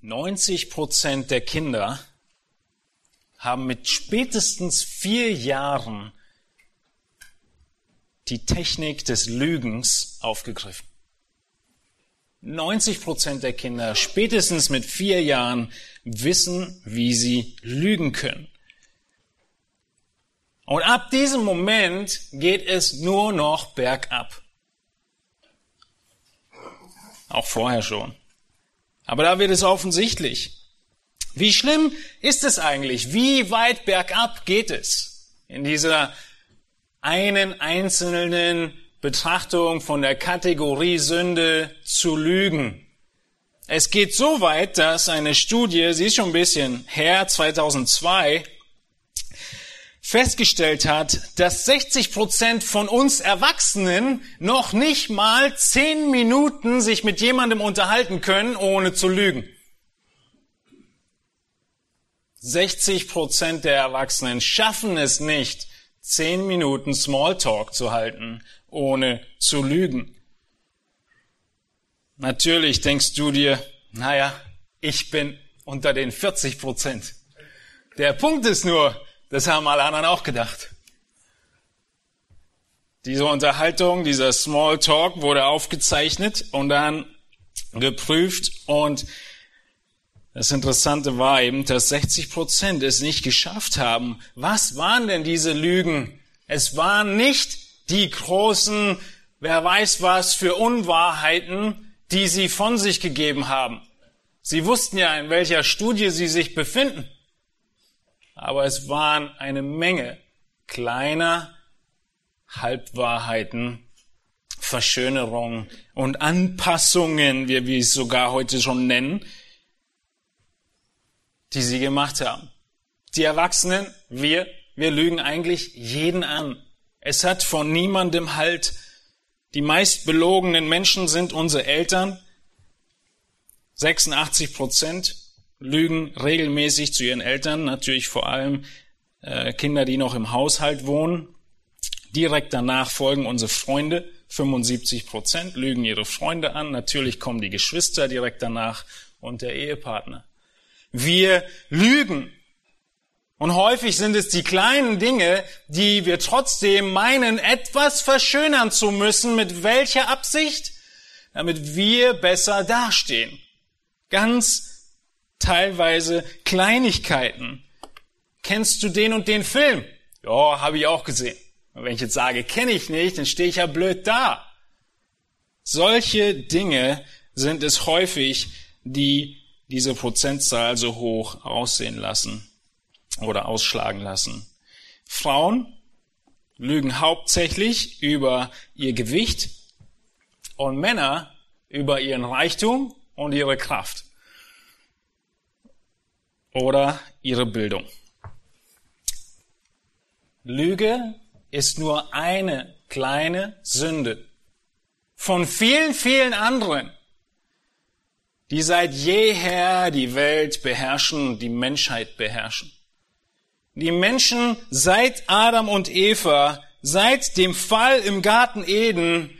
90 Prozent der Kinder haben mit spätestens vier Jahren die Technik des Lügens aufgegriffen. 90 Prozent der Kinder spätestens mit vier Jahren wissen, wie sie lügen können. Und ab diesem Moment geht es nur noch bergab. Auch vorher schon. Aber da wird es offensichtlich. Wie schlimm ist es eigentlich? Wie weit bergab geht es in dieser einen einzelnen Betrachtung von der Kategorie Sünde zu lügen? Es geht so weit, dass eine Studie, sie ist schon ein bisschen her, 2002, festgestellt hat, dass 60 Prozent von uns Erwachsenen noch nicht mal zehn Minuten sich mit jemandem unterhalten können, ohne zu lügen. 60 Prozent der Erwachsenen schaffen es nicht, zehn Minuten Smalltalk zu halten, ohne zu lügen. Natürlich denkst du dir, naja, ich bin unter den 40 Prozent. Der Punkt ist nur, das haben alle anderen auch gedacht. Diese Unterhaltung, dieser Small Talk wurde aufgezeichnet und dann geprüft und das Interessante war eben, dass 60 Prozent es nicht geschafft haben. Was waren denn diese Lügen? Es waren nicht die großen, wer weiß was für Unwahrheiten, die sie von sich gegeben haben. Sie wussten ja, in welcher Studie sie sich befinden aber es waren eine Menge kleiner Halbwahrheiten, Verschönerungen und Anpassungen, wie wir es sogar heute schon nennen, die sie gemacht haben. Die Erwachsenen, wir, wir lügen eigentlich jeden an. Es hat von niemandem Halt. Die meist belogenen Menschen sind unsere Eltern. 86 Prozent lügen regelmäßig zu ihren Eltern, natürlich vor allem äh, Kinder, die noch im Haushalt wohnen. Direkt danach folgen unsere Freunde, 75 Prozent lügen ihre Freunde an. Natürlich kommen die Geschwister direkt danach und der Ehepartner. Wir lügen. Und häufig sind es die kleinen Dinge, die wir trotzdem meinen, etwas verschönern zu müssen. Mit welcher Absicht? Damit wir besser dastehen. Ganz teilweise Kleinigkeiten. Kennst du den und den Film? Ja, habe ich auch gesehen. Und wenn ich jetzt sage, kenne ich nicht, dann stehe ich ja blöd da. Solche Dinge sind es häufig, die diese Prozentzahl so hoch aussehen lassen oder ausschlagen lassen. Frauen lügen hauptsächlich über ihr Gewicht und Männer über ihren Reichtum und ihre Kraft oder ihre Bildung. Lüge ist nur eine kleine Sünde von vielen, vielen anderen, die seit jeher die Welt beherrschen die Menschheit beherrschen. Die Menschen seit Adam und Eva, seit dem Fall im Garten Eden,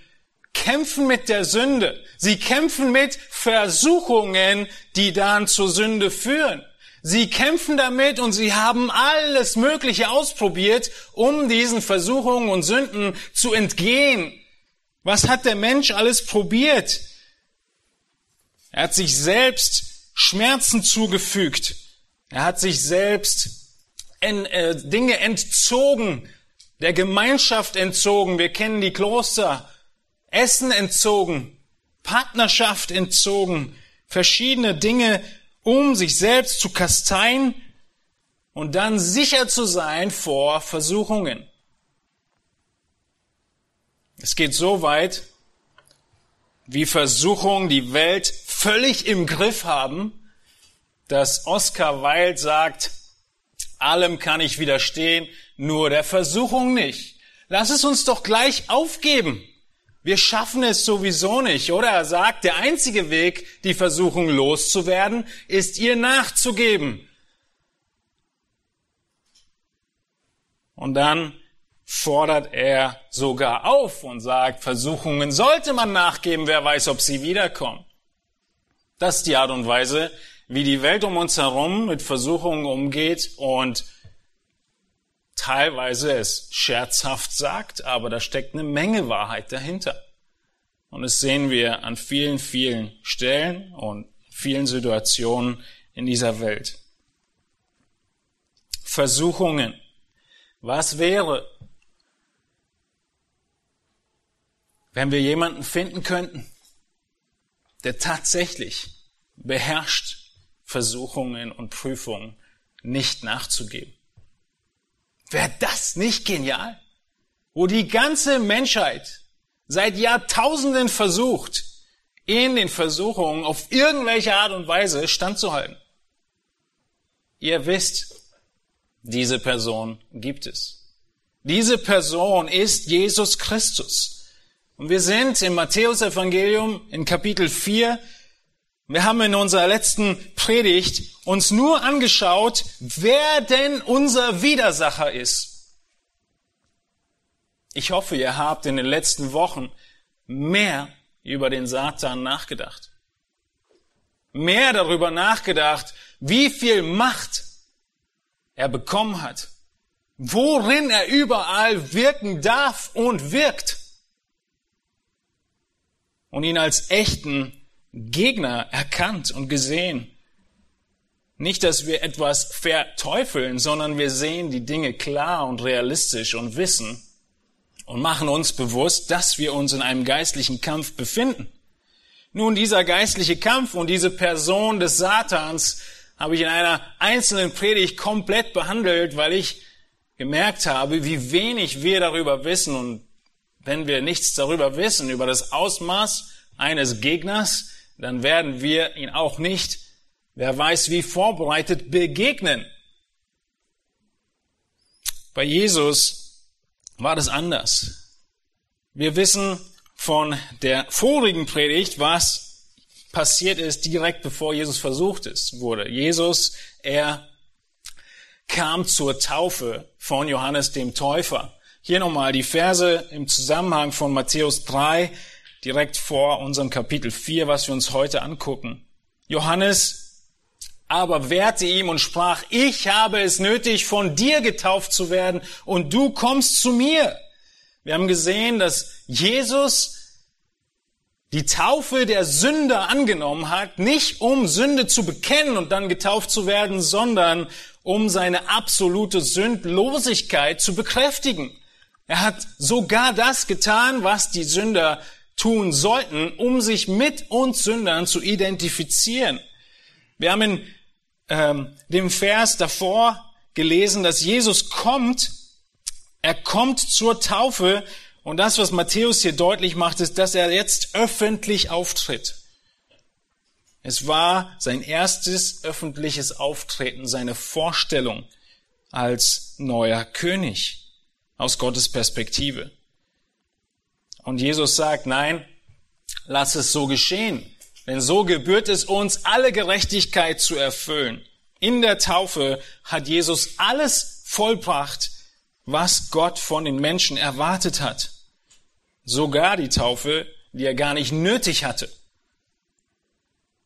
kämpfen mit der Sünde. Sie kämpfen mit Versuchungen, die dann zur Sünde führen. Sie kämpfen damit und sie haben alles Mögliche ausprobiert, um diesen Versuchungen und Sünden zu entgehen. Was hat der Mensch alles probiert? Er hat sich selbst Schmerzen zugefügt. Er hat sich selbst en, äh, Dinge entzogen, der Gemeinschaft entzogen. Wir kennen die Kloster. Essen entzogen, Partnerschaft entzogen, verschiedene Dinge um sich selbst zu kasteien und dann sicher zu sein vor Versuchungen. Es geht so weit, wie Versuchungen die Welt völlig im Griff haben, dass Oscar Wilde sagt, allem kann ich widerstehen, nur der Versuchung nicht. Lass es uns doch gleich aufgeben. Wir schaffen es sowieso nicht, oder? Er sagt, der einzige Weg, die Versuchung loszuwerden, ist ihr nachzugeben. Und dann fordert er sogar auf und sagt, Versuchungen sollte man nachgeben, wer weiß, ob sie wiederkommen. Das ist die Art und Weise, wie die Welt um uns herum mit Versuchungen umgeht und teilweise es scherzhaft sagt, aber da steckt eine Menge Wahrheit dahinter. Und das sehen wir an vielen, vielen Stellen und vielen Situationen in dieser Welt. Versuchungen. Was wäre, wenn wir jemanden finden könnten, der tatsächlich beherrscht, Versuchungen und Prüfungen nicht nachzugeben? Wäre das nicht genial? Wo die ganze Menschheit seit Jahrtausenden versucht, in den Versuchungen auf irgendwelche Art und Weise standzuhalten. Ihr wisst, diese Person gibt es. Diese Person ist Jesus Christus. Und wir sind im Matthäusevangelium in Kapitel 4. Wir haben in unserer letzten Predigt uns nur angeschaut, wer denn unser Widersacher ist. Ich hoffe, ihr habt in den letzten Wochen mehr über den Satan nachgedacht. Mehr darüber nachgedacht, wie viel Macht er bekommen hat. Worin er überall wirken darf und wirkt. Und ihn als echten Gegner erkannt und gesehen. Nicht, dass wir etwas verteufeln, sondern wir sehen die Dinge klar und realistisch und wissen, und machen uns bewusst, dass wir uns in einem geistlichen Kampf befinden. Nun, dieser geistliche Kampf und diese Person des Satans habe ich in einer einzelnen Predigt komplett behandelt, weil ich gemerkt habe, wie wenig wir darüber wissen und wenn wir nichts darüber wissen, über das Ausmaß eines Gegners, dann werden wir ihn auch nicht, wer weiß wie vorbereitet, begegnen. Bei Jesus war das anders. Wir wissen von der vorigen Predigt, was passiert ist direkt bevor Jesus versucht ist, wurde. Jesus, er kam zur Taufe von Johannes dem Täufer. Hier nochmal die Verse im Zusammenhang von Matthäus 3, direkt vor unserem Kapitel 4, was wir uns heute angucken. Johannes aber wehrte ihm und sprach, ich habe es nötig, von dir getauft zu werden und du kommst zu mir. Wir haben gesehen, dass Jesus die Taufe der Sünder angenommen hat, nicht um Sünde zu bekennen und dann getauft zu werden, sondern um seine absolute Sündlosigkeit zu bekräftigen. Er hat sogar das getan, was die Sünder tun sollten, um sich mit uns Sündern zu identifizieren. Wir haben in ähm, dem Vers davor gelesen, dass Jesus kommt, er kommt zur Taufe und das, was Matthäus hier deutlich macht, ist, dass er jetzt öffentlich auftritt. Es war sein erstes öffentliches Auftreten, seine Vorstellung als neuer König aus Gottes Perspektive. Und Jesus sagt, nein, lass es so geschehen. Denn so gebührt es uns, alle Gerechtigkeit zu erfüllen. In der Taufe hat Jesus alles vollbracht, was Gott von den Menschen erwartet hat. Sogar die Taufe, die er gar nicht nötig hatte.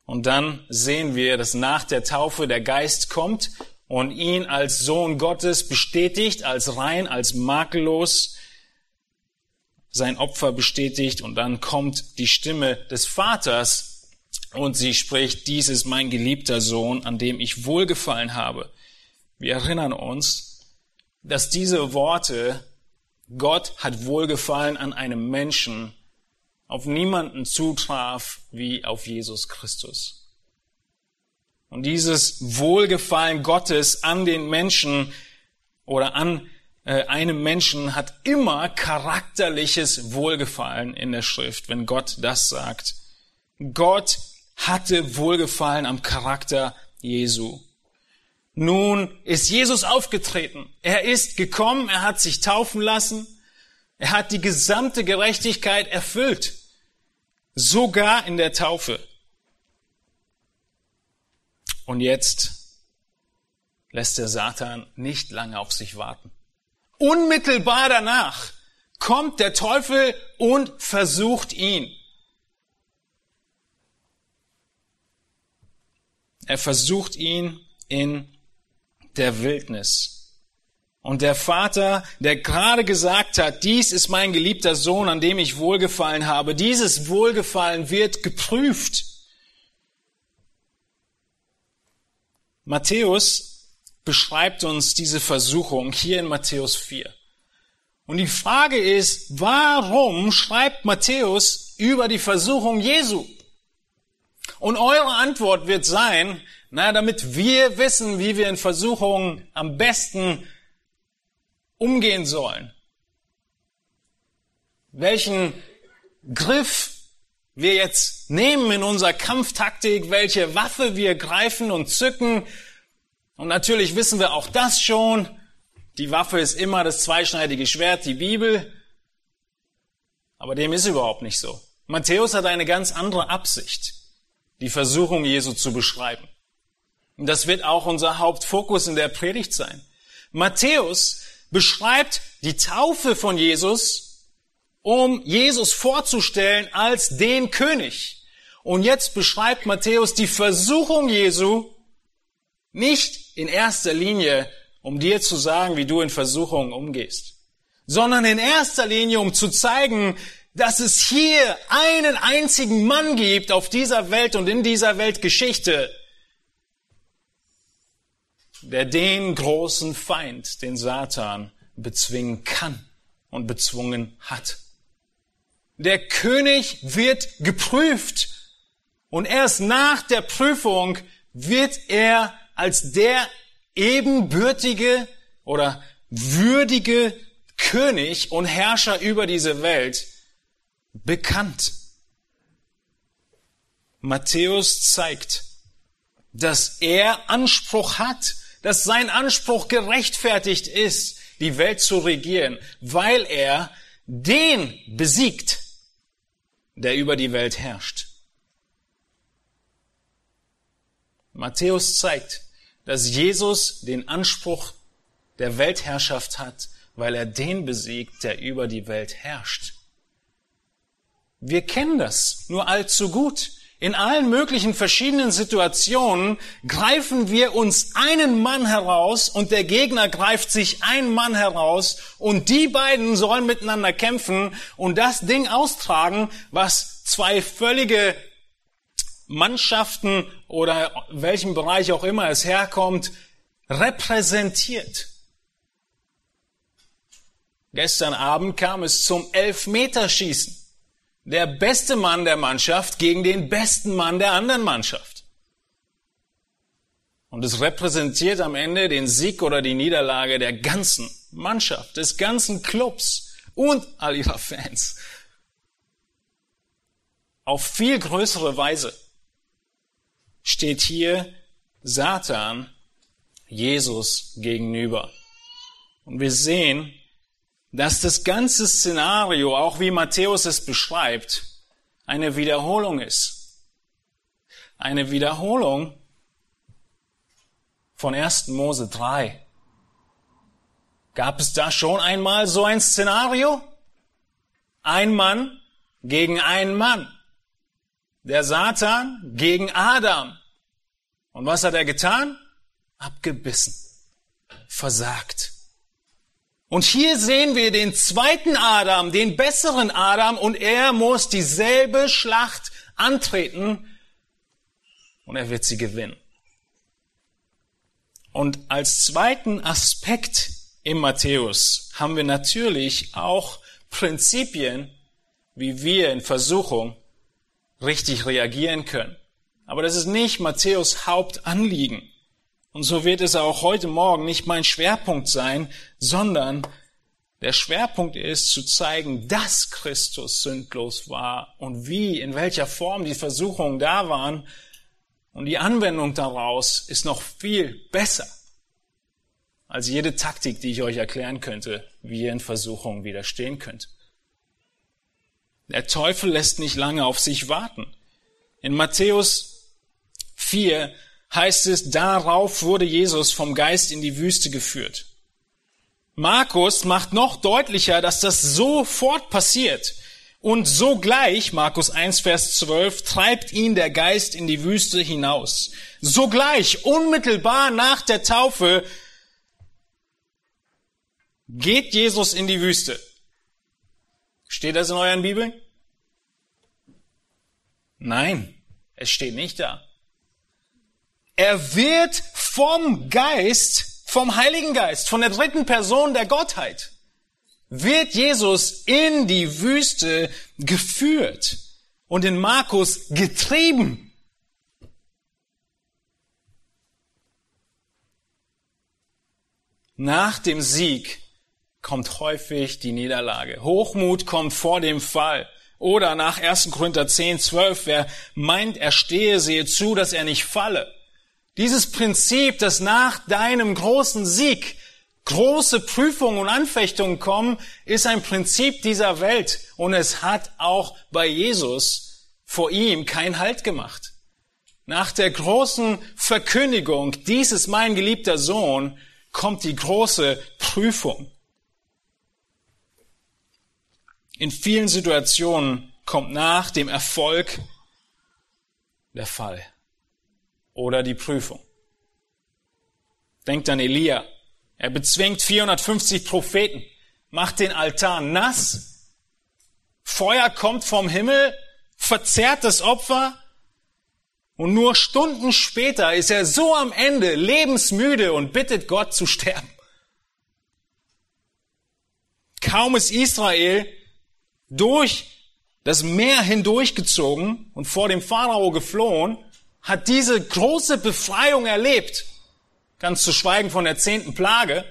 Und dann sehen wir, dass nach der Taufe der Geist kommt und ihn als Sohn Gottes bestätigt, als rein, als makellos, sein Opfer bestätigt und dann kommt die Stimme des Vaters und sie spricht, dies ist mein geliebter Sohn, an dem ich wohlgefallen habe. Wir erinnern uns, dass diese Worte, Gott hat wohlgefallen an einem Menschen, auf niemanden zutraf wie auf Jesus Christus. Und dieses Wohlgefallen Gottes an den Menschen oder an einem Menschen hat immer charakterliches Wohlgefallen in der Schrift, wenn Gott das sagt. Gott hatte Wohlgefallen am Charakter Jesu. Nun ist Jesus aufgetreten. Er ist gekommen, er hat sich taufen lassen, er hat die gesamte Gerechtigkeit erfüllt, sogar in der Taufe. Und jetzt lässt der Satan nicht lange auf sich warten. Unmittelbar danach kommt der Teufel und versucht ihn. Er versucht ihn in der Wildnis. Und der Vater, der gerade gesagt hat, dies ist mein geliebter Sohn, an dem ich wohlgefallen habe, dieses Wohlgefallen wird geprüft. Matthäus beschreibt uns diese Versuchung hier in Matthäus 4. Und die Frage ist, warum schreibt Matthäus über die Versuchung Jesu? Und eure Antwort wird sein, na, damit wir wissen, wie wir in Versuchungen am besten umgehen sollen. Welchen Griff wir jetzt nehmen in unserer Kampftaktik, welche Waffe wir greifen und zücken. Und natürlich wissen wir auch das schon. Die Waffe ist immer das zweischneidige Schwert, die Bibel. Aber dem ist überhaupt nicht so. Matthäus hat eine ganz andere Absicht, die Versuchung Jesu zu beschreiben. Und das wird auch unser Hauptfokus in der Predigt sein. Matthäus beschreibt die Taufe von Jesus, um Jesus vorzustellen als den König. Und jetzt beschreibt Matthäus die Versuchung Jesu nicht in erster Linie um dir zu sagen, wie du in Versuchungen umgehst, sondern in erster Linie, um zu zeigen, dass es hier einen einzigen Mann gibt auf dieser Welt und in dieser Weltgeschichte, der den großen Feind, den Satan, bezwingen kann und bezwungen hat. Der König wird geprüft und erst nach der Prüfung wird er als der ebenbürtige oder würdige König und Herrscher über diese Welt bekannt. Matthäus zeigt, dass er Anspruch hat, dass sein Anspruch gerechtfertigt ist, die Welt zu regieren, weil er den besiegt, der über die Welt herrscht. Matthäus zeigt, dass Jesus den Anspruch der Weltherrschaft hat, weil er den besiegt, der über die Welt herrscht. Wir kennen das nur allzu gut. In allen möglichen verschiedenen Situationen greifen wir uns einen Mann heraus und der Gegner greift sich einen Mann heraus und die beiden sollen miteinander kämpfen und das Ding austragen, was zwei völlige Mannschaften oder welchem Bereich auch immer es herkommt, repräsentiert. Gestern Abend kam es zum Elfmeterschießen. Der beste Mann der Mannschaft gegen den besten Mann der anderen Mannschaft. Und es repräsentiert am Ende den Sieg oder die Niederlage der ganzen Mannschaft, des ganzen Clubs und all ihrer Fans. Auf viel größere Weise steht hier Satan Jesus gegenüber. Und wir sehen, dass das ganze Szenario, auch wie Matthäus es beschreibt, eine Wiederholung ist. Eine Wiederholung von 1. Mose 3. Gab es da schon einmal so ein Szenario? Ein Mann gegen einen Mann. Der Satan gegen Adam. Und was hat er getan? Abgebissen. Versagt. Und hier sehen wir den zweiten Adam, den besseren Adam, und er muss dieselbe Schlacht antreten und er wird sie gewinnen. Und als zweiten Aspekt im Matthäus haben wir natürlich auch Prinzipien, wie wir in Versuchung richtig reagieren können. Aber das ist nicht Matthäus Hauptanliegen. Und so wird es auch heute Morgen nicht mein Schwerpunkt sein, sondern der Schwerpunkt ist zu zeigen, dass Christus sündlos war und wie, in welcher Form die Versuchungen da waren. Und die Anwendung daraus ist noch viel besser als jede Taktik, die ich euch erklären könnte, wie ihr in Versuchungen widerstehen könnt. Der Teufel lässt nicht lange auf sich warten. In Matthäus 4 heißt es, darauf wurde Jesus vom Geist in die Wüste geführt. Markus macht noch deutlicher, dass das sofort passiert. Und sogleich, Markus 1, Vers 12, treibt ihn der Geist in die Wüste hinaus. Sogleich, unmittelbar nach der Taufe, geht Jesus in die Wüste. Steht das in euren Bibeln? Nein, es steht nicht da. Er wird vom Geist, vom Heiligen Geist, von der dritten Person der Gottheit, wird Jesus in die Wüste geführt und in Markus getrieben. Nach dem Sieg kommt häufig die Niederlage. Hochmut kommt vor dem Fall. Oder nach 1. Korinther 10, 12, wer meint, er stehe, sehe zu, dass er nicht falle. Dieses Prinzip, dass nach deinem großen Sieg große Prüfungen und Anfechtungen kommen, ist ein Prinzip dieser Welt. Und es hat auch bei Jesus vor ihm keinen Halt gemacht. Nach der großen Verkündigung, dies ist mein geliebter Sohn, kommt die große Prüfung. In vielen Situationen kommt nach dem Erfolg der Fall oder die Prüfung. Denkt an Elia. Er bezwingt 450 Propheten, macht den Altar nass, Feuer kommt vom Himmel, verzehrt das Opfer und nur Stunden später ist er so am Ende lebensmüde und bittet Gott zu sterben. Kaum ist Israel durch das Meer hindurchgezogen und vor dem Pharao geflohen, hat diese große Befreiung erlebt. Ganz zu schweigen von der zehnten Plage,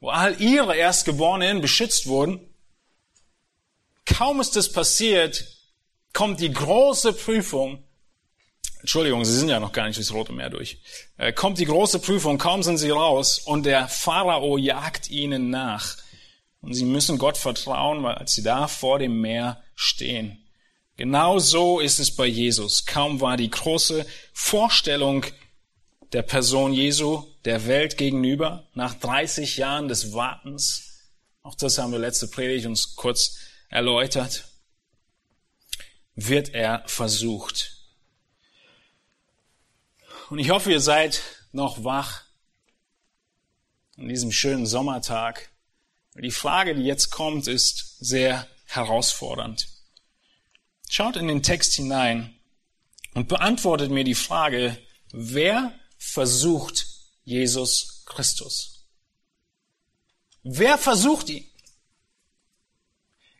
wo all ihre Erstgeborenen beschützt wurden. Kaum ist es passiert, kommt die große Prüfung. Entschuldigung, Sie sind ja noch gar nicht durchs Rote Meer durch. Äh, kommt die große Prüfung, kaum sind sie raus und der Pharao jagt ihnen nach. Und sie müssen Gott vertrauen, weil sie da vor dem Meer stehen. Genau so ist es bei Jesus. Kaum war die große Vorstellung der Person Jesu der Welt gegenüber, nach 30 Jahren des Wartens, auch das haben wir letzte Predigt uns kurz erläutert, wird er versucht. Und ich hoffe, ihr seid noch wach an diesem schönen Sommertag die Frage, die jetzt kommt, ist sehr herausfordernd. Schaut in den Text hinein und beantwortet mir die Frage, wer versucht Jesus Christus? Wer versucht ihn?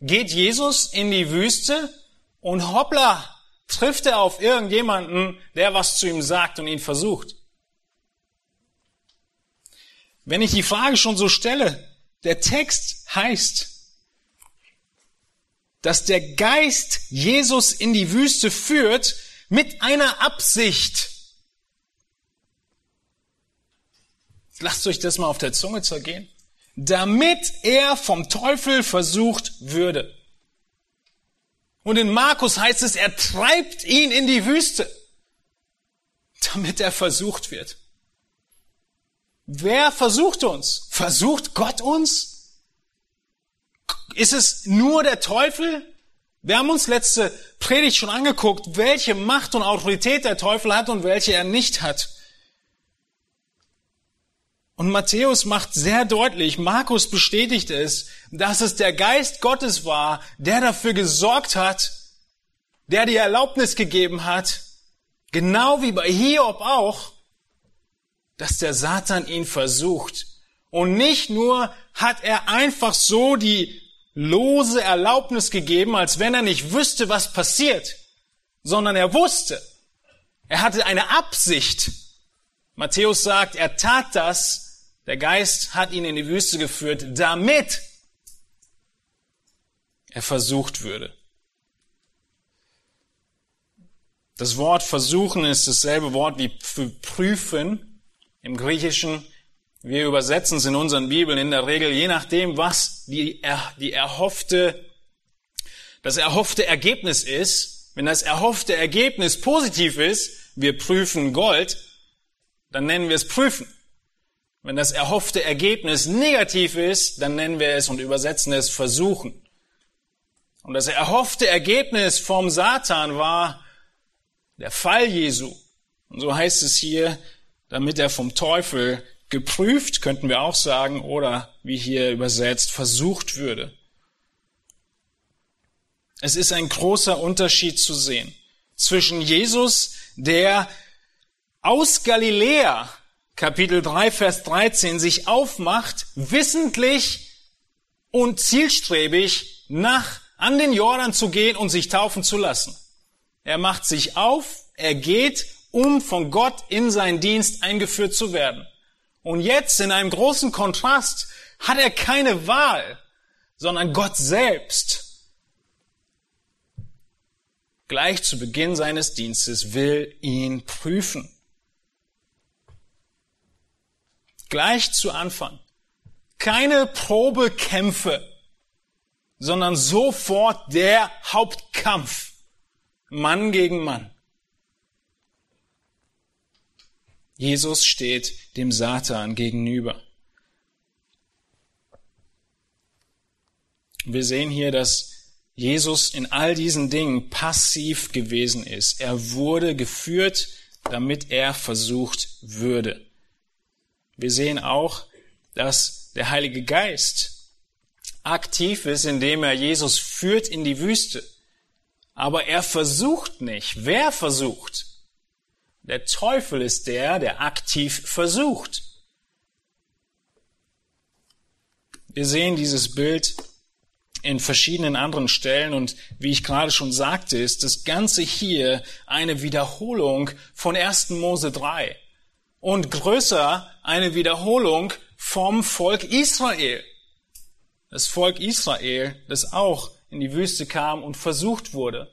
Geht Jesus in die Wüste und hoppla, trifft er auf irgendjemanden, der was zu ihm sagt und ihn versucht? Wenn ich die Frage schon so stelle, der Text heißt, dass der Geist Jesus in die Wüste führt mit einer Absicht. Lasst euch das mal auf der Zunge zergehen. Damit er vom Teufel versucht würde. Und in Markus heißt es, er treibt ihn in die Wüste, damit er versucht wird. Wer versucht uns? Versucht Gott uns? Ist es nur der Teufel? Wir haben uns letzte Predigt schon angeguckt, welche Macht und Autorität der Teufel hat und welche er nicht hat. Und Matthäus macht sehr deutlich, Markus bestätigt es, dass es der Geist Gottes war, der dafür gesorgt hat, der die Erlaubnis gegeben hat, genau wie bei Hiob auch, dass der Satan ihn versucht. Und nicht nur hat er einfach so die lose Erlaubnis gegeben, als wenn er nicht wüsste, was passiert, sondern er wusste. Er hatte eine Absicht. Matthäus sagt, er tat das, der Geist hat ihn in die Wüste geführt, damit er versucht würde. Das Wort versuchen ist dasselbe Wort wie prüfen. Im Griechischen, wir übersetzen es in unseren Bibeln in der Regel, je nachdem, was die, die erhoffte, das erhoffte Ergebnis ist. Wenn das erhoffte Ergebnis positiv ist, wir prüfen Gold, dann nennen wir es prüfen. Wenn das erhoffte Ergebnis negativ ist, dann nennen wir es und übersetzen es versuchen. Und das erhoffte Ergebnis vom Satan war der Fall Jesu. Und so heißt es hier, damit er vom Teufel geprüft, könnten wir auch sagen, oder wie hier übersetzt, versucht würde. Es ist ein großer Unterschied zu sehen zwischen Jesus, der aus Galiläa, Kapitel 3, Vers 13, sich aufmacht, wissentlich und zielstrebig nach an den Jordan zu gehen und sich taufen zu lassen. Er macht sich auf, er geht, um von Gott in seinen Dienst eingeführt zu werden. Und jetzt in einem großen Kontrast hat er keine Wahl, sondern Gott selbst gleich zu Beginn seines Dienstes will ihn prüfen. Gleich zu Anfang. Keine Probekämpfe, sondern sofort der Hauptkampf. Mann gegen Mann. Jesus steht dem Satan gegenüber. Wir sehen hier, dass Jesus in all diesen Dingen passiv gewesen ist. Er wurde geführt, damit er versucht würde. Wir sehen auch, dass der Heilige Geist aktiv ist, indem er Jesus führt in die Wüste. Aber er versucht nicht. Wer versucht? Der Teufel ist der, der aktiv versucht. Wir sehen dieses Bild in verschiedenen anderen Stellen und wie ich gerade schon sagte, ist das Ganze hier eine Wiederholung von 1. Mose 3 und größer eine Wiederholung vom Volk Israel. Das Volk Israel, das auch in die Wüste kam und versucht wurde.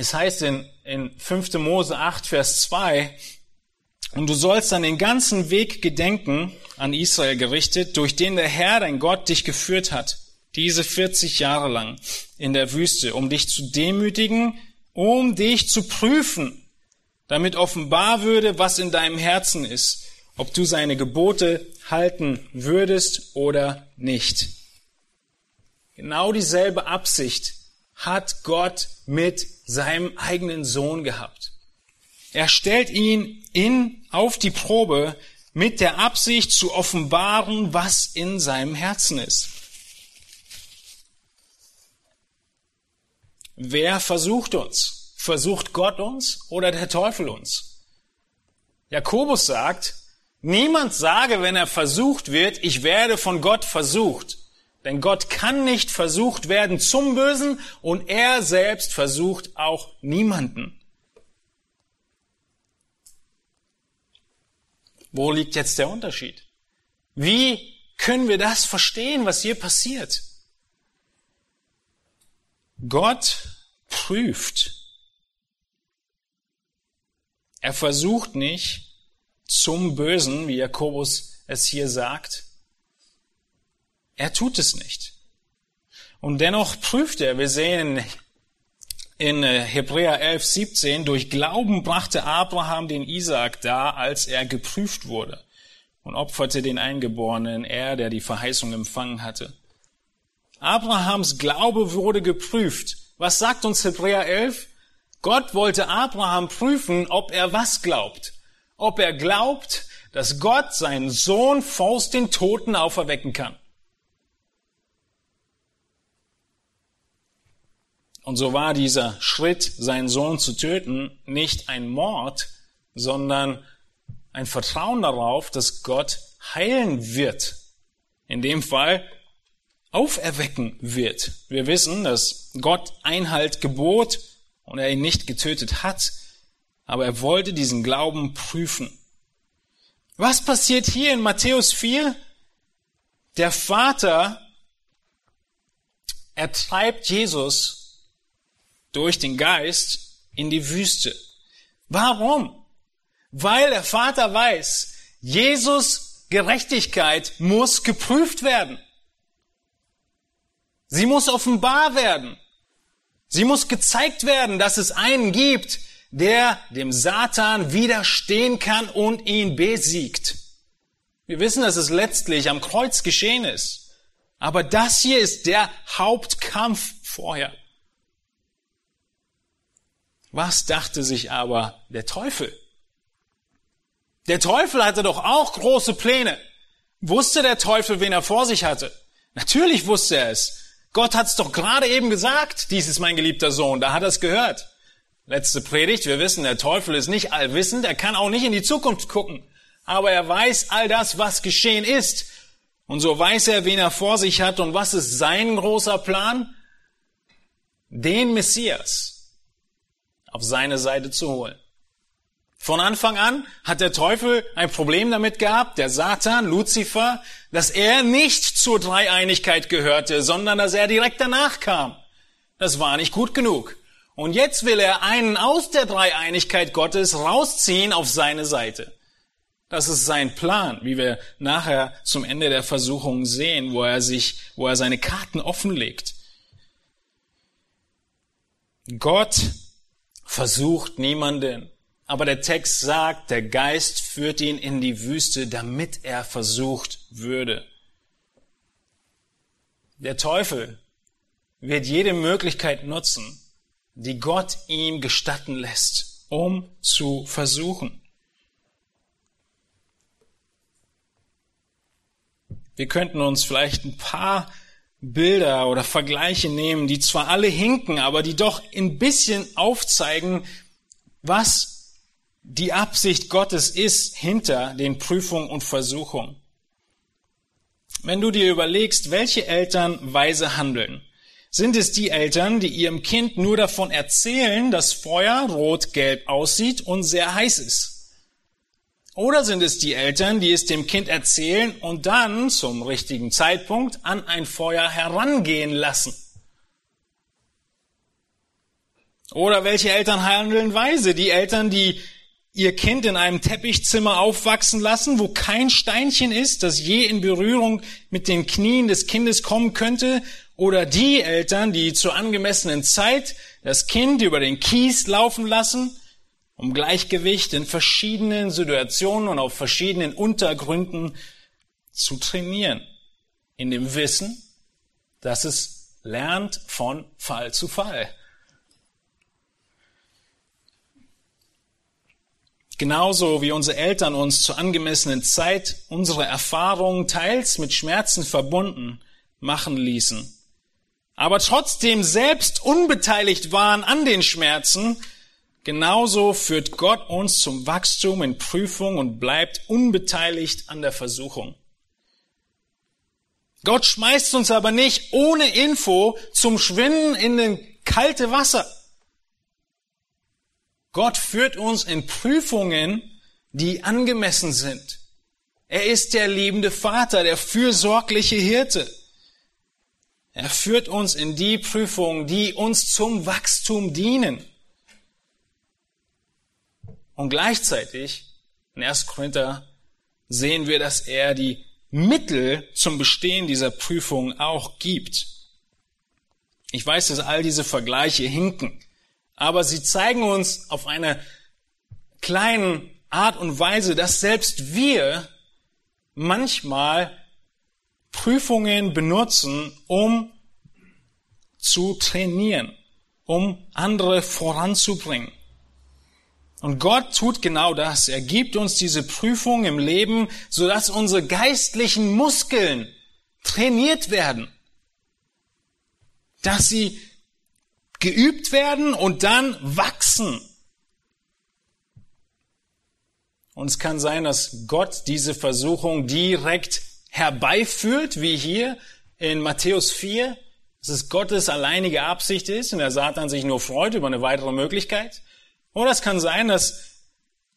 Es heißt in, in 5. Mose 8, Vers 2, und du sollst an den ganzen Weg gedenken, an Israel gerichtet, durch den der Herr, dein Gott, dich geführt hat, diese 40 Jahre lang in der Wüste, um dich zu demütigen, um dich zu prüfen, damit offenbar würde, was in deinem Herzen ist, ob du seine Gebote halten würdest oder nicht. Genau dieselbe Absicht hat Gott mit seinem eigenen Sohn gehabt. Er stellt ihn in, auf die Probe mit der Absicht zu offenbaren, was in seinem Herzen ist. Wer versucht uns? Versucht Gott uns oder der Teufel uns? Jakobus sagt, niemand sage, wenn er versucht wird, ich werde von Gott versucht. Denn Gott kann nicht versucht werden zum Bösen und er selbst versucht auch niemanden. Wo liegt jetzt der Unterschied? Wie können wir das verstehen, was hier passiert? Gott prüft. Er versucht nicht zum Bösen, wie Jakobus es hier sagt. Er tut es nicht. Und dennoch prüft er. Wir sehen in äh, Hebräer 11, 17, durch Glauben brachte Abraham den Isaak dar, als er geprüft wurde und opferte den Eingeborenen, er, der die Verheißung empfangen hatte. Abrahams Glaube wurde geprüft. Was sagt uns Hebräer 11? Gott wollte Abraham prüfen, ob er was glaubt. Ob er glaubt, dass Gott seinen Sohn aus den Toten auferwecken kann. Und so war dieser Schritt, seinen Sohn zu töten, nicht ein Mord, sondern ein Vertrauen darauf, dass Gott heilen wird. In dem Fall auferwecken wird. Wir wissen, dass Gott Einhalt gebot und er ihn nicht getötet hat, aber er wollte diesen Glauben prüfen. Was passiert hier in Matthäus 4? Der Vater ertreibt Jesus durch den Geist in die Wüste. Warum? Weil der Vater weiß, Jesus Gerechtigkeit muss geprüft werden. Sie muss offenbar werden. Sie muss gezeigt werden, dass es einen gibt, der dem Satan widerstehen kann und ihn besiegt. Wir wissen, dass es letztlich am Kreuz geschehen ist. Aber das hier ist der Hauptkampf vorher. Was dachte sich aber der Teufel? Der Teufel hatte doch auch große Pläne. Wusste der Teufel, wen er vor sich hatte? Natürlich wusste er es. Gott hat's doch gerade eben gesagt, dies ist mein geliebter Sohn, da hat er es gehört. Letzte Predigt, wir wissen, der Teufel ist nicht allwissend, er kann auch nicht in die Zukunft gucken. Aber er weiß all das, was geschehen ist. Und so weiß er, wen er vor sich hat und was ist sein großer Plan? Den Messias auf seine Seite zu holen. Von Anfang an hat der Teufel ein Problem damit gehabt, der Satan, Luzifer, dass er nicht zur Dreieinigkeit gehörte, sondern dass er direkt danach kam. Das war nicht gut genug. Und jetzt will er einen aus der Dreieinigkeit Gottes rausziehen auf seine Seite. Das ist sein Plan, wie wir nachher zum Ende der Versuchung sehen, wo er sich, wo er seine Karten offenlegt. Gott versucht niemanden. Aber der Text sagt, der Geist führt ihn in die Wüste, damit er versucht würde. Der Teufel wird jede Möglichkeit nutzen, die Gott ihm gestatten lässt, um zu versuchen. Wir könnten uns vielleicht ein paar Bilder oder Vergleiche nehmen, die zwar alle hinken, aber die doch ein bisschen aufzeigen, was die Absicht Gottes ist hinter den Prüfungen und Versuchungen. Wenn du dir überlegst, welche Eltern weise handeln, sind es die Eltern, die ihrem Kind nur davon erzählen, dass Feuer rot-gelb aussieht und sehr heiß ist? Oder sind es die Eltern, die es dem Kind erzählen und dann zum richtigen Zeitpunkt an ein Feuer herangehen lassen? Oder welche Eltern handeln weise? Die Eltern, die ihr Kind in einem Teppichzimmer aufwachsen lassen, wo kein Steinchen ist, das je in Berührung mit den Knien des Kindes kommen könnte, oder die Eltern, die zur angemessenen Zeit das Kind über den Kies laufen lassen, um Gleichgewicht in verschiedenen Situationen und auf verschiedenen Untergründen zu trainieren, in dem Wissen, dass es lernt von Fall zu Fall. Genauso wie unsere Eltern uns zur angemessenen Zeit unsere Erfahrungen teils mit Schmerzen verbunden machen ließen, aber trotzdem selbst unbeteiligt waren an den Schmerzen, genauso führt Gott uns zum Wachstum in Prüfung und bleibt unbeteiligt an der Versuchung. Gott schmeißt uns aber nicht ohne Info zum Schwinden in den kalte Wasser. Gott führt uns in Prüfungen, die angemessen sind. Er ist der liebende Vater, der fürsorgliche Hirte. Er führt uns in die Prüfungen, die uns zum Wachstum dienen. Und gleichzeitig, in 1. Korinther, sehen wir, dass er die Mittel zum Bestehen dieser Prüfung auch gibt. Ich weiß, dass all diese Vergleiche hinken aber sie zeigen uns auf eine kleine Art und Weise, dass selbst wir manchmal Prüfungen benutzen, um zu trainieren, um andere voranzubringen. Und Gott tut genau das. Er gibt uns diese Prüfung im Leben, sodass unsere geistlichen Muskeln trainiert werden, dass sie geübt werden und dann wachsen. Und es kann sein, dass Gott diese Versuchung direkt herbeiführt, wie hier in Matthäus 4, dass es Gottes alleinige Absicht ist und der Satan sich nur freut über eine weitere Möglichkeit. Oder es kann sein, dass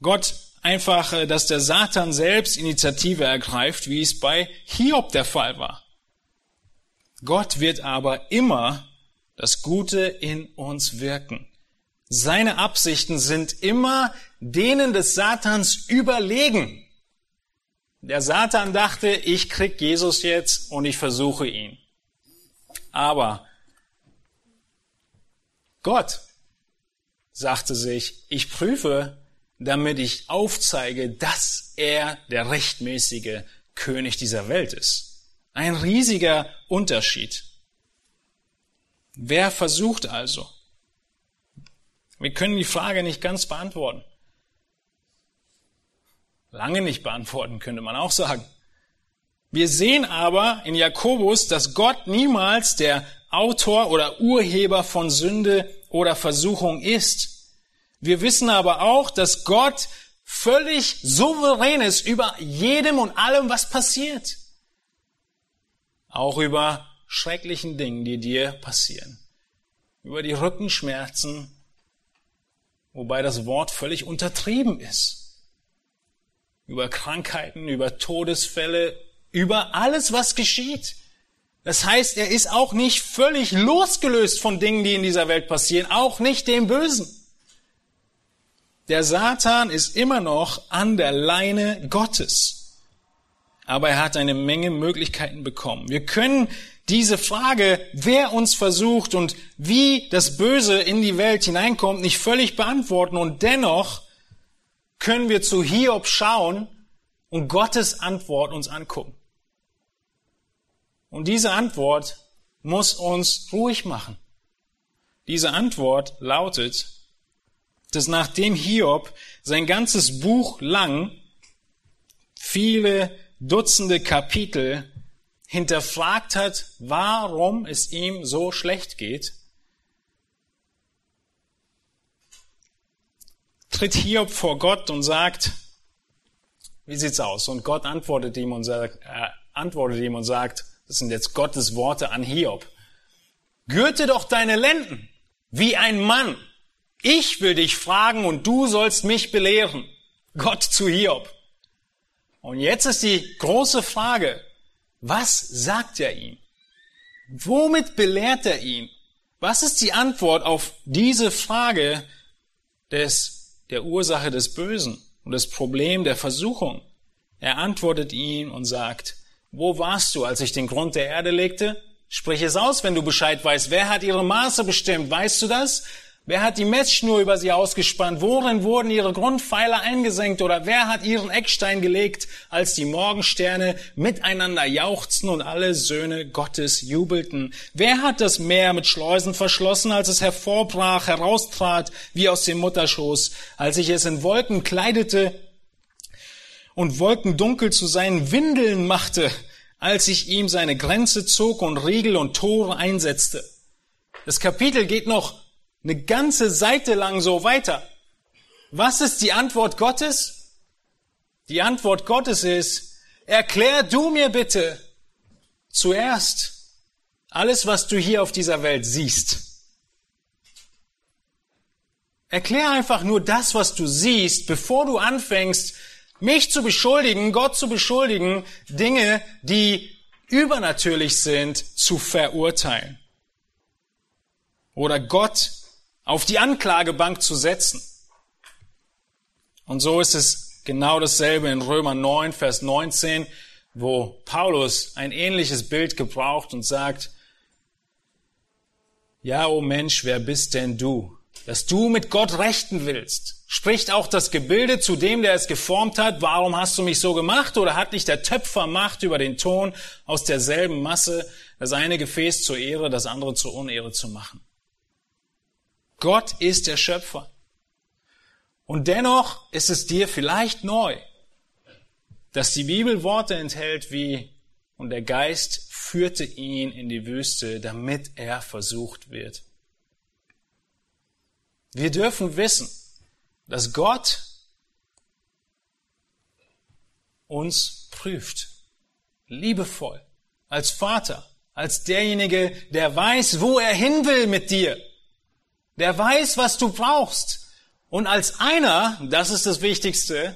Gott einfach, äh, dass der Satan selbst Initiative ergreift, wie es bei Hiob der Fall war. Gott wird aber immer das Gute in uns wirken. Seine Absichten sind immer denen des Satans überlegen. Der Satan dachte, ich krieg Jesus jetzt und ich versuche ihn. Aber Gott sagte sich, ich prüfe, damit ich aufzeige, dass er der rechtmäßige König dieser Welt ist. Ein riesiger Unterschied. Wer versucht also? Wir können die Frage nicht ganz beantworten. Lange nicht beantworten, könnte man auch sagen. Wir sehen aber in Jakobus, dass Gott niemals der Autor oder Urheber von Sünde oder Versuchung ist. Wir wissen aber auch, dass Gott völlig souverän ist über jedem und allem, was passiert. Auch über schrecklichen Dingen, die dir passieren. Über die Rückenschmerzen, wobei das Wort völlig untertrieben ist. Über Krankheiten, über Todesfälle, über alles, was geschieht. Das heißt, er ist auch nicht völlig losgelöst von Dingen, die in dieser Welt passieren, auch nicht dem Bösen. Der Satan ist immer noch an der Leine Gottes. Aber er hat eine Menge Möglichkeiten bekommen. Wir können diese Frage, wer uns versucht und wie das Böse in die Welt hineinkommt, nicht völlig beantworten. Und dennoch können wir zu Hiob schauen und Gottes Antwort uns angucken. Und diese Antwort muss uns ruhig machen. Diese Antwort lautet, dass nachdem Hiob sein ganzes Buch lang viele Dutzende Kapitel hinterfragt hat, warum es ihm so schlecht geht, tritt Hiob vor Gott und sagt, wie sieht's aus? Und Gott antwortet ihm und sagt, äh, antwortet ihm und sagt, das sind jetzt Gottes Worte an Hiob. Gürte doch deine Lenden wie ein Mann. Ich will dich fragen und du sollst mich belehren. Gott zu Hiob. Und jetzt ist die große Frage, was sagt er ihm? Womit belehrt er ihn? Was ist die Antwort auf diese Frage des, der Ursache des Bösen und das Problem der Versuchung? Er antwortet ihm und sagt, wo warst du, als ich den Grund der Erde legte? Sprich es aus, wenn du Bescheid weißt. Wer hat ihre Maße bestimmt? Weißt du das? Wer hat die Messschnur über sie ausgespannt? Worin wurden ihre Grundpfeiler eingesenkt? Oder wer hat ihren Eckstein gelegt, als die Morgensterne miteinander jauchzten und alle Söhne Gottes jubelten? Wer hat das Meer mit Schleusen verschlossen, als es hervorbrach, heraustrat wie aus dem Mutterschoß, als ich es in Wolken kleidete und Wolken dunkel zu seinen Windeln machte, als ich ihm seine Grenze zog und Riegel und Tore einsetzte? Das Kapitel geht noch eine ganze Seite lang so weiter. Was ist die Antwort Gottes? Die Antwort Gottes ist, erklär du mir bitte zuerst alles, was du hier auf dieser Welt siehst. Erklär einfach nur das, was du siehst, bevor du anfängst, mich zu beschuldigen, Gott zu beschuldigen, Dinge, die übernatürlich sind, zu verurteilen. Oder Gott auf die Anklagebank zu setzen. Und so ist es genau dasselbe in Römer 9, Vers 19, wo Paulus ein ähnliches Bild gebraucht und sagt, ja, o oh Mensch, wer bist denn du, dass du mit Gott rechten willst? Spricht auch das Gebilde zu dem, der es geformt hat, warum hast du mich so gemacht? Oder hat nicht der Töpfer Macht über den Ton aus derselben Masse, das eine Gefäß zur Ehre, das andere zur Unehre zu machen? Gott ist der Schöpfer. Und dennoch ist es dir vielleicht neu, dass die Bibel Worte enthält wie, und der Geist führte ihn in die Wüste, damit er versucht wird. Wir dürfen wissen, dass Gott uns prüft, liebevoll, als Vater, als derjenige, der weiß, wo er hin will mit dir der weiß, was du brauchst. Und als einer, das ist das Wichtigste,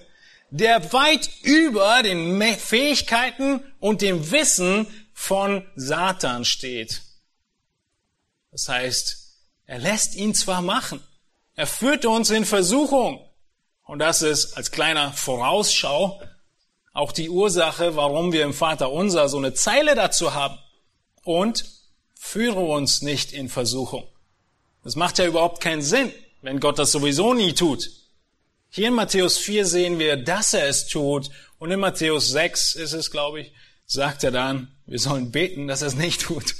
der weit über den Fähigkeiten und dem Wissen von Satan steht. Das heißt, er lässt ihn zwar machen, er führt uns in Versuchung. Und das ist als kleiner Vorausschau auch die Ursache, warum wir im Vater unser so eine Zeile dazu haben. Und führe uns nicht in Versuchung. Das macht ja überhaupt keinen Sinn, wenn Gott das sowieso nie tut. Hier in Matthäus 4 sehen wir, dass er es tut. Und in Matthäus 6 ist es, glaube ich, sagt er dann, wir sollen beten, dass er es nicht tut.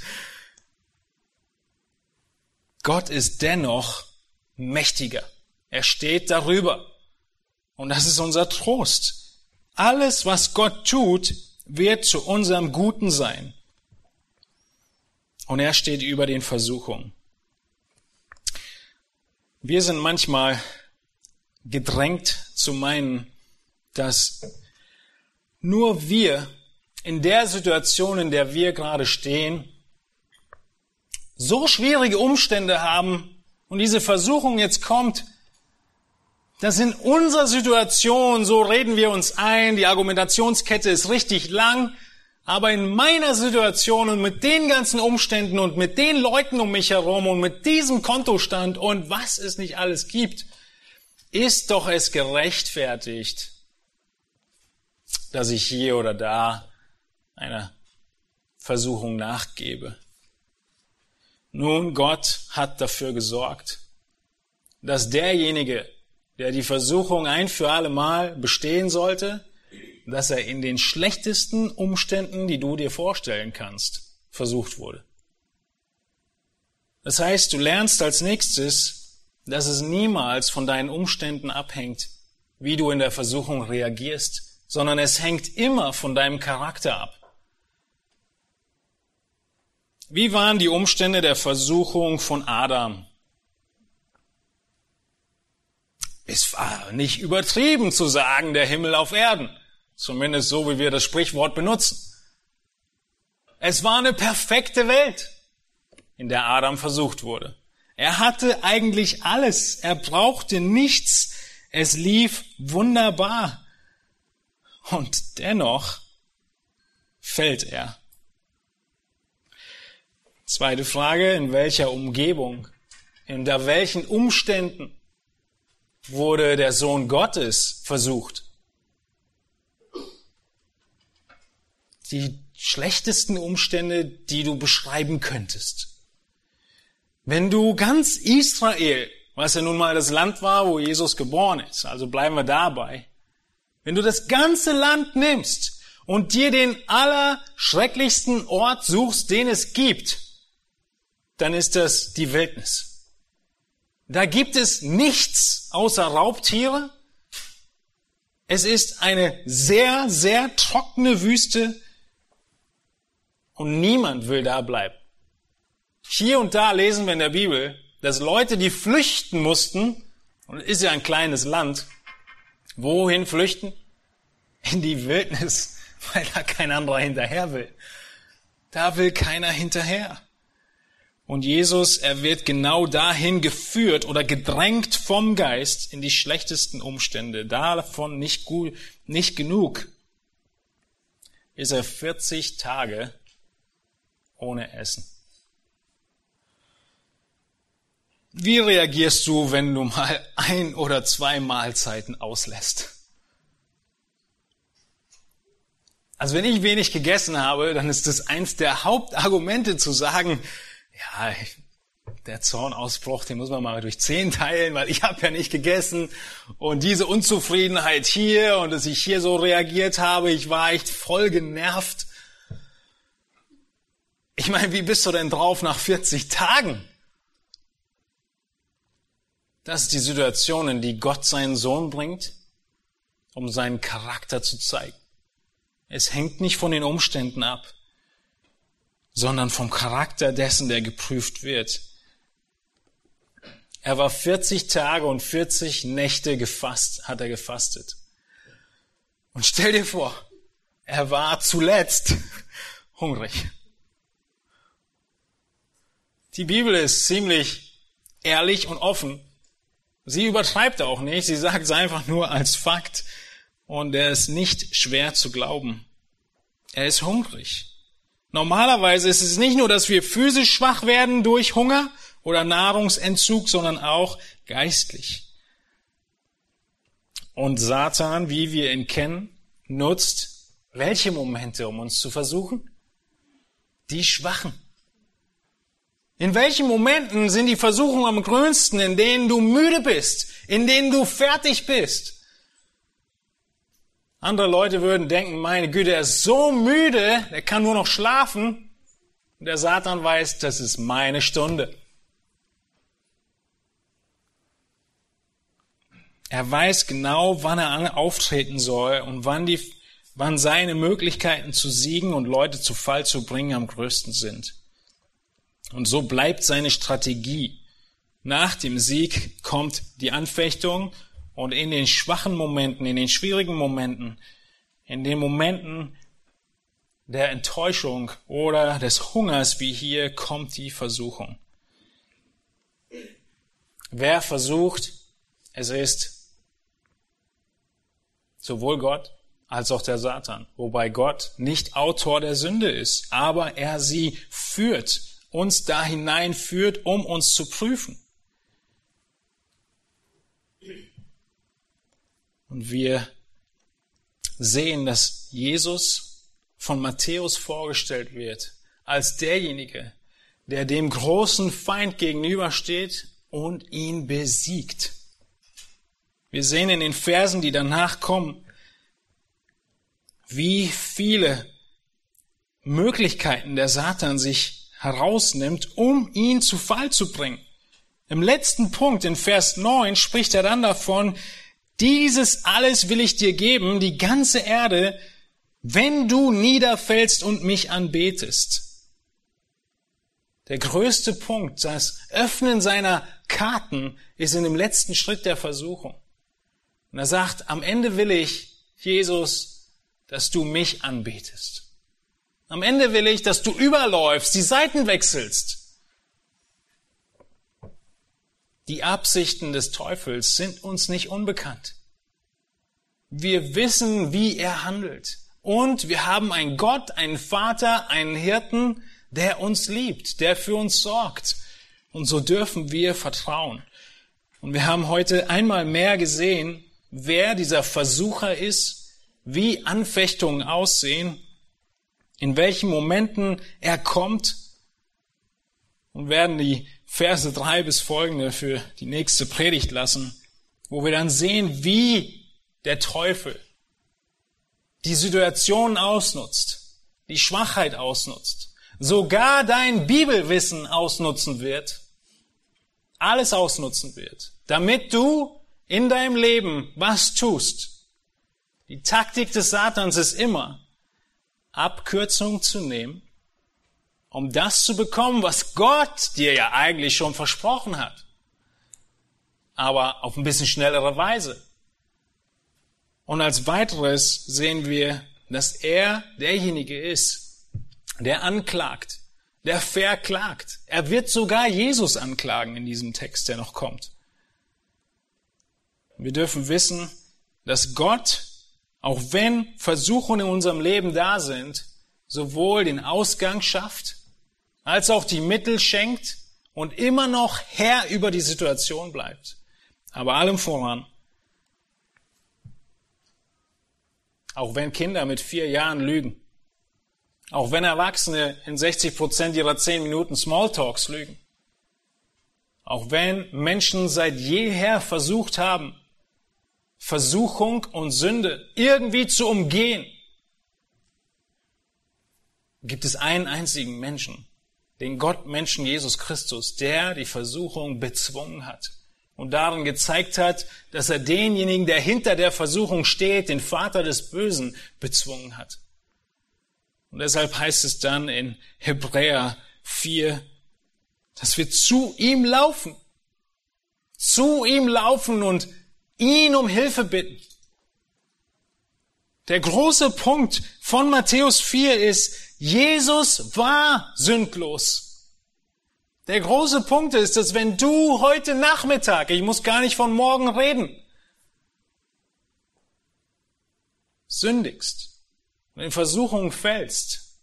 Gott ist dennoch mächtiger. Er steht darüber. Und das ist unser Trost. Alles, was Gott tut, wird zu unserem Guten sein. Und er steht über den Versuchungen. Wir sind manchmal gedrängt zu meinen, dass nur wir in der Situation, in der wir gerade stehen, so schwierige Umstände haben und diese Versuchung jetzt kommt, dass in unserer Situation, so reden wir uns ein, die Argumentationskette ist richtig lang, aber in meiner Situation und mit den ganzen Umständen und mit den Leuten um mich herum und mit diesem Kontostand und was es nicht alles gibt, ist doch es gerechtfertigt, dass ich hier oder da einer Versuchung nachgebe. Nun, Gott hat dafür gesorgt, dass derjenige, der die Versuchung ein für alle Mal bestehen sollte, dass er in den schlechtesten Umständen, die du dir vorstellen kannst, versucht wurde. Das heißt, du lernst als nächstes, dass es niemals von deinen Umständen abhängt, wie du in der Versuchung reagierst, sondern es hängt immer von deinem Charakter ab. Wie waren die Umstände der Versuchung von Adam? Es war nicht übertrieben zu sagen, der Himmel auf Erden. Zumindest so, wie wir das Sprichwort benutzen. Es war eine perfekte Welt, in der Adam versucht wurde. Er hatte eigentlich alles. Er brauchte nichts. Es lief wunderbar. Und dennoch fällt er. Zweite Frage, in welcher Umgebung, unter welchen Umständen wurde der Sohn Gottes versucht? Die schlechtesten Umstände, die du beschreiben könntest. Wenn du ganz Israel, was ja nun mal das Land war, wo Jesus geboren ist, also bleiben wir dabei, wenn du das ganze Land nimmst und dir den allerschrecklichsten Ort suchst, den es gibt, dann ist das die Wildnis. Da gibt es nichts außer Raubtiere. Es ist eine sehr, sehr trockene Wüste und niemand will da bleiben. Hier und da lesen wir in der Bibel, dass Leute, die flüchten mussten, und es ist ja ein kleines Land, wohin flüchten? In die Wildnis, weil da kein anderer hinterher will. Da will keiner hinterher. Und Jesus, er wird genau dahin geführt oder gedrängt vom Geist in die schlechtesten Umstände. Davon nicht gut, nicht genug. Ist er 40 Tage ohne Essen. Wie reagierst du, wenn du mal ein oder zwei Mahlzeiten auslässt? Also wenn ich wenig gegessen habe, dann ist das eins der Hauptargumente zu sagen, ja, der Zornausbruch, den muss man mal durch zehn teilen, weil ich habe ja nicht gegessen. Und diese Unzufriedenheit hier und dass ich hier so reagiert habe, ich war echt voll genervt. Ich meine, wie bist du denn drauf nach 40 Tagen? Das ist die Situation, in die Gott seinen Sohn bringt, um seinen Charakter zu zeigen. Es hängt nicht von den Umständen ab sondern vom Charakter dessen, der geprüft wird. Er war 40 Tage und 40 Nächte gefasst, hat er gefastet. Und stell dir vor, er war zuletzt hungrig. Die Bibel ist ziemlich ehrlich und offen. Sie übertreibt auch nicht, sie sagt es einfach nur als Fakt und er ist nicht schwer zu glauben. Er ist hungrig. Normalerweise ist es nicht nur, dass wir physisch schwach werden durch Hunger oder Nahrungsentzug, sondern auch geistlich. Und Satan, wie wir ihn kennen, nutzt welche Momente, um uns zu versuchen? Die Schwachen. In welchen Momenten sind die Versuchungen am größten, in denen du müde bist, in denen du fertig bist? Andere Leute würden denken, meine Güte, er ist so müde, er kann nur noch schlafen. Und der Satan weiß, das ist meine Stunde. Er weiß genau, wann er auftreten soll und wann, die, wann seine Möglichkeiten zu siegen und Leute zu Fall zu bringen am größten sind. Und so bleibt seine Strategie. Nach dem Sieg kommt die Anfechtung und in den schwachen Momenten, in den schwierigen Momenten, in den Momenten der Enttäuschung oder des Hungers wie hier kommt die Versuchung. Wer versucht, es ist sowohl Gott als auch der Satan, wobei Gott nicht Autor der Sünde ist, aber er sie führt, uns da hineinführt, um uns zu prüfen. Und wir sehen, dass Jesus von Matthäus vorgestellt wird als derjenige, der dem großen Feind gegenübersteht und ihn besiegt. Wir sehen in den Versen, die danach kommen, wie viele Möglichkeiten der Satan sich herausnimmt, um ihn zu Fall zu bringen. Im letzten Punkt, in Vers 9, spricht er dann davon, dieses alles will ich dir geben, die ganze Erde, wenn du niederfällst und mich anbetest. Der größte Punkt, das Öffnen seiner Karten, ist in dem letzten Schritt der Versuchung. Und er sagt, am Ende will ich, Jesus, dass du mich anbetest. Am Ende will ich, dass du überläufst, die Seiten wechselst. Die Absichten des Teufels sind uns nicht unbekannt. Wir wissen, wie er handelt. Und wir haben einen Gott, einen Vater, einen Hirten, der uns liebt, der für uns sorgt. Und so dürfen wir vertrauen. Und wir haben heute einmal mehr gesehen, wer dieser Versucher ist, wie Anfechtungen aussehen, in welchen Momenten er kommt und werden die Verse drei bis folgende für die nächste Predigt lassen, wo wir dann sehen, wie der Teufel die Situation ausnutzt, die Schwachheit ausnutzt, sogar dein Bibelwissen ausnutzen wird, alles ausnutzen wird, damit du in deinem Leben was tust. Die Taktik des Satans ist immer, Abkürzung zu nehmen um das zu bekommen, was Gott dir ja eigentlich schon versprochen hat. Aber auf ein bisschen schnellere Weise. Und als weiteres sehen wir, dass er derjenige ist, der anklagt, der verklagt. Er wird sogar Jesus anklagen in diesem Text, der noch kommt. Wir dürfen wissen, dass Gott, auch wenn Versuchungen in unserem Leben da sind, sowohl den Ausgang schafft, als auch die Mittel schenkt und immer noch Herr über die Situation bleibt. Aber allem voran, auch wenn Kinder mit vier Jahren lügen, auch wenn Erwachsene in 60 Prozent ihrer zehn Minuten Smalltalks lügen, auch wenn Menschen seit jeher versucht haben, Versuchung und Sünde irgendwie zu umgehen, gibt es einen einzigen Menschen, den Gott Menschen Jesus Christus, der die Versuchung bezwungen hat und darin gezeigt hat, dass er denjenigen, der hinter der Versuchung steht, den Vater des Bösen, bezwungen hat. Und deshalb heißt es dann in Hebräer 4, dass wir zu ihm laufen, zu ihm laufen und ihn um Hilfe bitten. Der große Punkt von Matthäus 4 ist, Jesus war sündlos. Der große Punkt ist, dass wenn du heute Nachmittag, ich muss gar nicht von morgen reden, sündigst und in Versuchung fällst,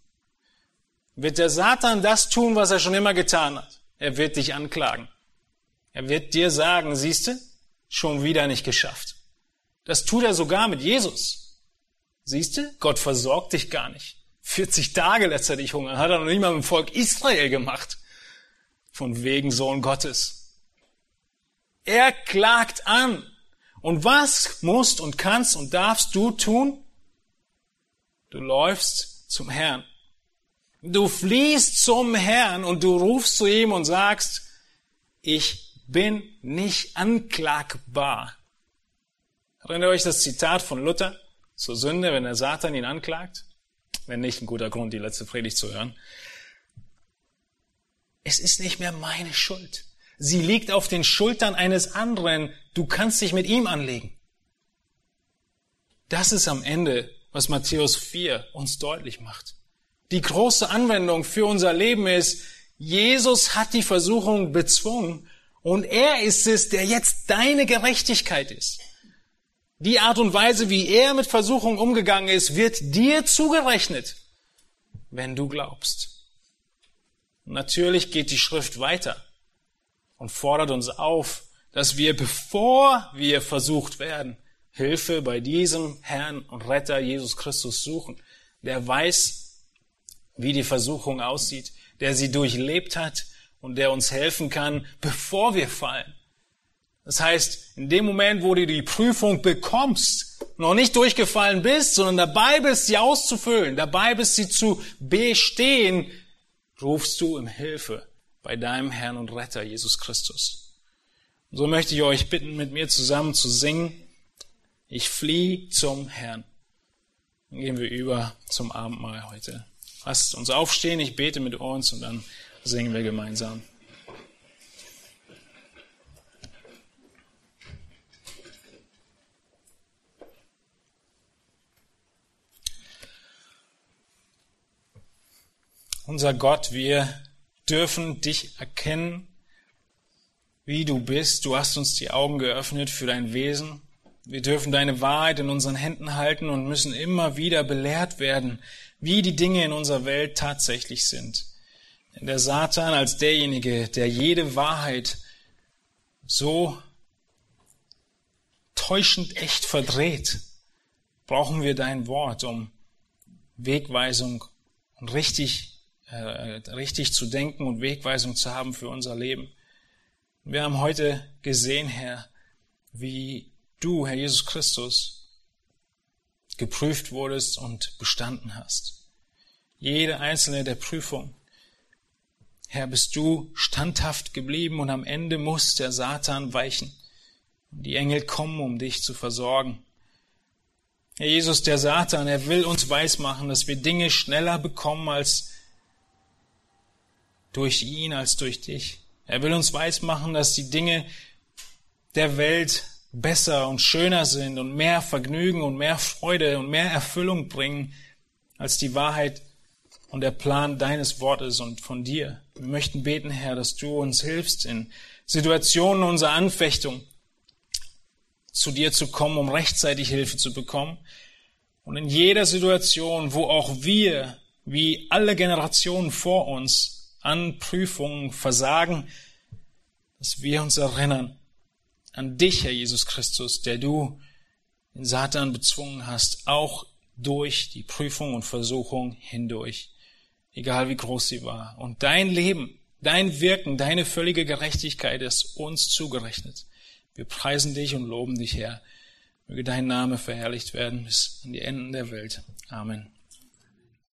wird der Satan das tun, was er schon immer getan hat. Er wird dich anklagen. Er wird dir sagen, siehste, schon wieder nicht geschafft. Das tut er sogar mit Jesus. Siehste, Gott versorgt dich gar nicht. 40 Tage lässt er dich hungern. Hat er noch nicht mal mit dem Volk Israel gemacht. Von wegen Sohn Gottes. Er klagt an. Und was musst und kannst und darfst du tun? Du läufst zum Herrn. Du fliehst zum Herrn und du rufst zu ihm und sagst, ich bin nicht anklagbar. Erinnert euch das Zitat von Luther zur Sünde, wenn der Satan ihn anklagt? Wenn nicht, ein guter Grund, die letzte Predigt zu hören. Es ist nicht mehr meine Schuld. Sie liegt auf den Schultern eines anderen. Du kannst dich mit ihm anlegen. Das ist am Ende, was Matthäus 4 uns deutlich macht. Die große Anwendung für unser Leben ist, Jesus hat die Versuchung bezwungen und er ist es, der jetzt deine Gerechtigkeit ist. Die Art und Weise, wie er mit Versuchung umgegangen ist, wird dir zugerechnet, wenn du glaubst. Natürlich geht die Schrift weiter und fordert uns auf, dass wir, bevor wir versucht werden, Hilfe bei diesem Herrn und Retter Jesus Christus suchen, der weiß, wie die Versuchung aussieht, der sie durchlebt hat und der uns helfen kann, bevor wir fallen. Das heißt, in dem Moment, wo du die Prüfung bekommst, noch nicht durchgefallen bist, sondern dabei bist, sie auszufüllen, dabei bist, sie zu bestehen, rufst du um Hilfe bei deinem Herrn und Retter Jesus Christus. Und so möchte ich euch bitten, mit mir zusammen zu singen. Ich fliehe zum Herrn. Dann gehen wir über zum Abendmahl heute. Lasst uns aufstehen, ich bete mit uns und dann singen wir gemeinsam. Unser Gott, wir dürfen dich erkennen, wie du bist. Du hast uns die Augen geöffnet für dein Wesen. Wir dürfen deine Wahrheit in unseren Händen halten und müssen immer wieder belehrt werden, wie die Dinge in unserer Welt tatsächlich sind. Denn der Satan als derjenige, der jede Wahrheit so täuschend echt verdreht, brauchen wir dein Wort, um Wegweisung und richtig richtig zu denken und Wegweisung zu haben für unser Leben. Wir haben heute gesehen, Herr, wie du, Herr Jesus Christus, geprüft wurdest und bestanden hast. Jede einzelne der Prüfung. Herr, bist du standhaft geblieben und am Ende muss der Satan weichen. Die Engel kommen, um dich zu versorgen. Herr Jesus, der Satan, er will uns weismachen, dass wir Dinge schneller bekommen, als durch ihn als durch dich. Er will uns weismachen, dass die Dinge der Welt besser und schöner sind und mehr Vergnügen und mehr Freude und mehr Erfüllung bringen als die Wahrheit und der Plan deines Wortes und von dir. Wir möchten beten, Herr, dass du uns hilfst, in Situationen unserer Anfechtung zu dir zu kommen, um rechtzeitig Hilfe zu bekommen. Und in jeder Situation, wo auch wir, wie alle Generationen vor uns, an Prüfungen, Versagen, dass wir uns erinnern an dich, Herr Jesus Christus, der du den Satan bezwungen hast, auch durch die Prüfung und Versuchung hindurch, egal wie groß sie war. Und dein Leben, dein Wirken, deine völlige Gerechtigkeit ist uns zugerechnet. Wir preisen dich und loben dich, Herr. Möge dein Name verherrlicht werden bis an die Enden der Welt. Amen.